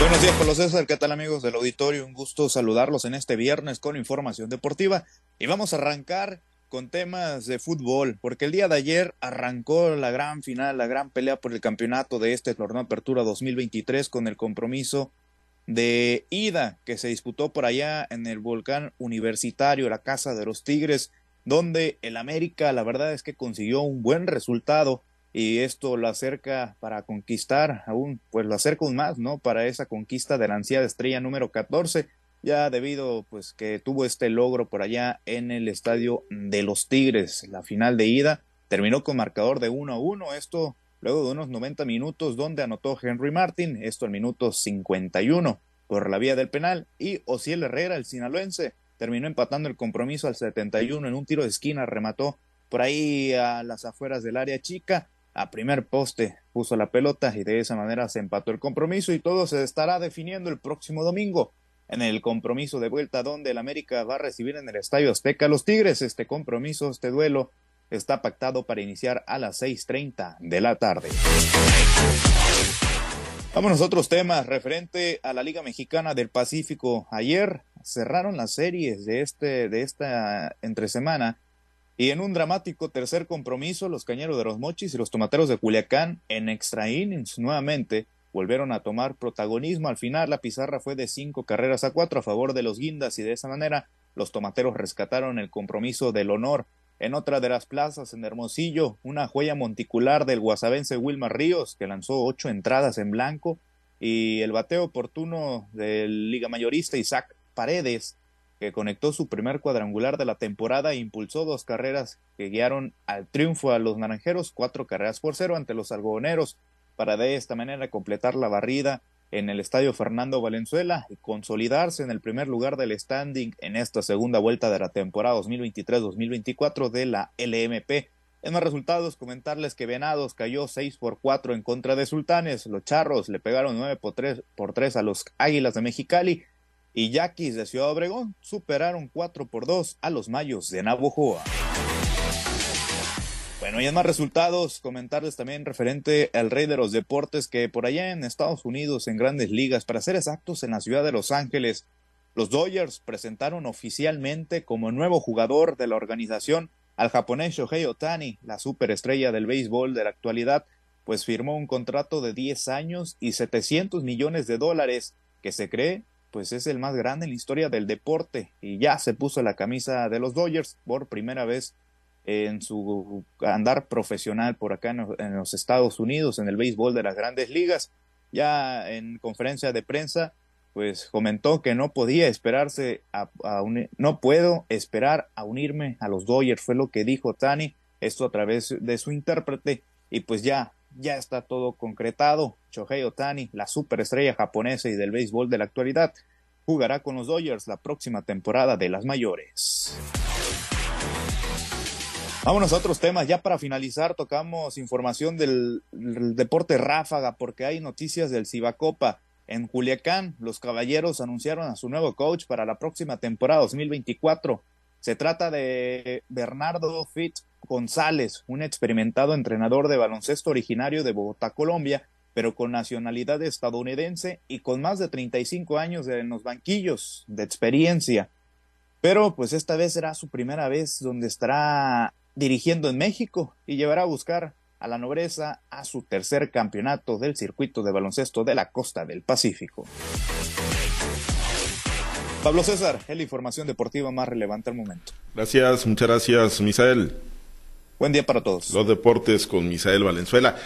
Buenos días, Pablo César. ¿Qué tal, amigos del auditorio? Un gusto saludarlos en este viernes con información deportiva. Y vamos a arrancar con temas de fútbol, porque el día de ayer arrancó la gran final, la gran pelea por el campeonato de este torneo Apertura 2023 con el compromiso de ida que se disputó por allá en el volcán universitario, la Casa de los Tigres, donde el América, la verdad es que consiguió un buen resultado y esto lo acerca para conquistar aún, pues lo acerca aún más, ¿no? Para esa conquista de la ansiada estrella número 14, ya debido pues que tuvo este logro por allá en el estadio de los Tigres, la final de ida terminó con marcador de 1 a 1, esto luego de unos 90 minutos donde anotó Henry Martin, esto al minuto 51 por la vía del penal y Ociel Herrera, el sinaloense, terminó empatando el compromiso al 71 en un tiro de esquina, remató por ahí a las afueras del área chica a primer poste puso la pelota y de esa manera se empató el compromiso y todo se estará definiendo el próximo domingo en el compromiso de vuelta donde el América va a recibir en el Estadio Azteca los Tigres. Este compromiso, este duelo está pactado para iniciar a las 6.30 de la tarde. Vamos a otros temas referente a la Liga Mexicana del Pacífico. Ayer cerraron las series de este de esta entre semana y en un dramático tercer compromiso, los Cañeros de los Mochis y los Tomateros de Culiacán en extra innings nuevamente volvieron a tomar protagonismo. Al final la pizarra fue de cinco carreras a cuatro a favor de los Guindas y de esa manera los Tomateros rescataron el compromiso del honor. En otra de las plazas, en Hermosillo, una joya monticular del guasabense Wilmar Ríos, que lanzó ocho entradas en blanco, y el bateo oportuno del liga mayorista Isaac Paredes que conectó su primer cuadrangular de la temporada e impulsó dos carreras que guiaron al triunfo a los naranjeros, cuatro carreras por cero ante los algodoneros, para de esta manera completar la barrida en el estadio Fernando Valenzuela y consolidarse en el primer lugar del standing en esta segunda vuelta de la temporada 2023-2024 de la LMP. En más resultados, comentarles que Venados cayó 6 por 4 en contra de Sultanes, los Charros le pegaron 9 por 3, por 3 a los Águilas de Mexicali y Yaquis de Ciudad Obregón superaron 4 por 2 a los Mayos de Navojoa. Bueno, y en más resultados, comentarles también referente al rey de los deportes que por allá en Estados Unidos, en grandes ligas, para ser exactos, en la ciudad de Los Ángeles, los Dodgers presentaron oficialmente como nuevo jugador de la organización al japonés Shohei Otani, la superestrella del béisbol de la actualidad, pues firmó un contrato de 10 años y 700 millones de dólares que se cree pues es el más grande en la historia del deporte y ya se puso la camisa de los Dodgers por primera vez en su andar profesional por acá en los Estados Unidos, en el béisbol de las grandes ligas. Ya en conferencia de prensa, pues comentó que no podía esperarse a, no puedo esperar a unirme a los Dodgers, fue lo que dijo Tani, esto a través de su intérprete, y pues ya ya está todo concretado. Shohei Otani, la superestrella japonesa y del béisbol de la actualidad, jugará con los Dodgers la próxima temporada de las mayores. Vámonos a otros temas. Ya para finalizar, tocamos información del, del deporte ráfaga, porque hay noticias del Cibacopa. En Culiacán, los caballeros anunciaron a su nuevo coach para la próxima temporada 2024. Se trata de Bernardo Fitz González, un experimentado entrenador de baloncesto originario de Bogotá, Colombia, pero con nacionalidad estadounidense y con más de 35 años en los banquillos de experiencia. Pero pues esta vez será su primera vez donde estará dirigiendo en México y llevará a buscar a la nobreza a su tercer campeonato del circuito de baloncesto de la costa del Pacífico. Pablo César, es la información deportiva más relevante al momento. Gracias, muchas gracias, Misael. Buen día para todos. Los deportes con Misael Valenzuela.